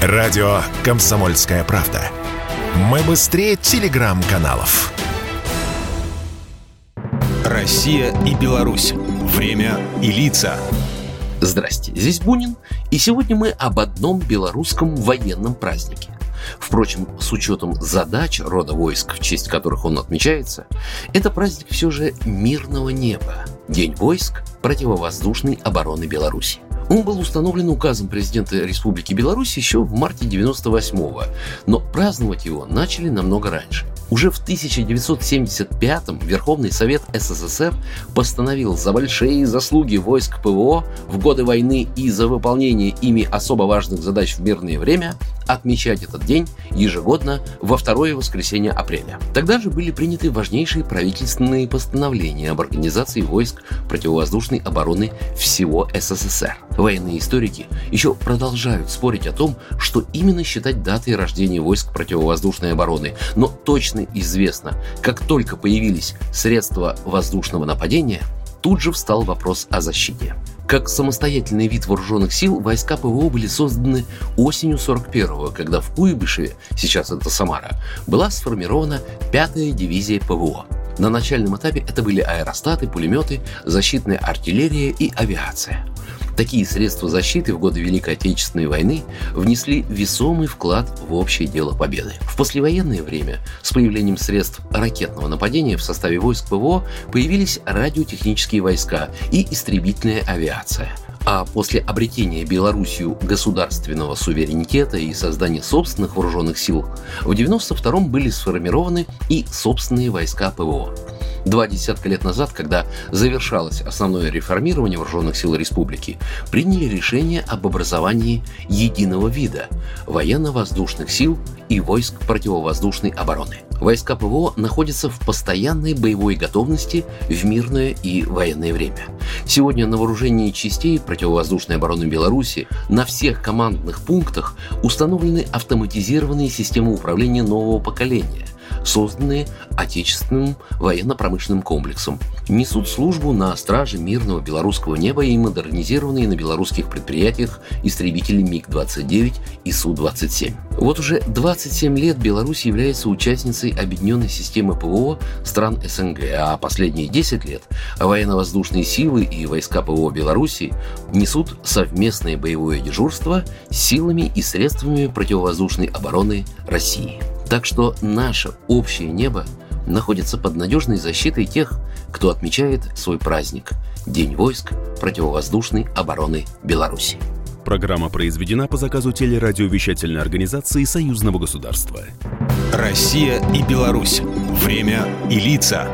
Радио «Комсомольская правда». Мы быстрее телеграм-каналов. Россия и Беларусь. Время и лица. Здрасте, здесь Бунин, и сегодня мы об одном белорусском военном празднике. Впрочем, с учетом задач рода войск, в честь которых он отмечается, это праздник все же мирного неба. День войск противовоздушной обороны Беларуси. Он был установлен указом президента Республики Беларусь еще в марте 98-го, но праздновать его начали намного раньше. Уже в 1975-м Верховный Совет СССР постановил за большие заслуги войск ПВО в годы войны и за выполнение ими особо важных задач в мирное время отмечать этот день ежегодно во второе воскресенье апреля. Тогда же были приняты важнейшие правительственные постановления об организации войск противовоздушной обороны всего СССР. Военные историки еще продолжают спорить о том, что именно считать датой рождения войск противовоздушной обороны, но точно известно, как только появились средства воздушного нападения, тут же встал вопрос о защите. Как самостоятельный вид вооруженных сил, войска ПВО были созданы осенью 41-го, когда в Куйбышеве, сейчас это Самара, была сформирована 5-я дивизия ПВО. На начальном этапе это были аэростаты, пулеметы, защитная артиллерия и авиация. Такие средства защиты в годы Великой Отечественной войны внесли весомый вклад в общее дело победы. В послевоенное время с появлением средств ракетного нападения в составе войск ПВО появились радиотехнические войска и истребительная авиация – а после обретения Белоруссию государственного суверенитета и создания собственных вооруженных сил, в 92-м были сформированы и собственные войска ПВО. Два десятка лет назад, когда завершалось основное реформирование вооруженных сил республики, приняли решение об образовании единого вида – военно-воздушных сил и войск противовоздушной обороны. Войска ПВО находятся в постоянной боевой готовности в мирное и военное время. Сегодня на вооружении частей противовоздушной обороны Беларуси на всех командных пунктах установлены автоматизированные системы управления нового поколения – созданные отечественным военно-промышленным комплексом. Несут службу на страже мирного белорусского неба и модернизированные на белорусских предприятиях истребители МиГ-29 и Су-27. Вот уже 27 лет Беларусь является участницей объединенной системы ПВО стран СНГ, а последние 10 лет военно-воздушные силы и войска ПВО Беларуси несут совместное боевое дежурство с силами и средствами противовоздушной обороны России. Так что наше общее небо находится под надежной защитой тех, кто отмечает свой праздник – День войск противовоздушной обороны Беларуси. Программа произведена по заказу телерадиовещательной организации Союзного государства. Россия и Беларусь. Время и лица.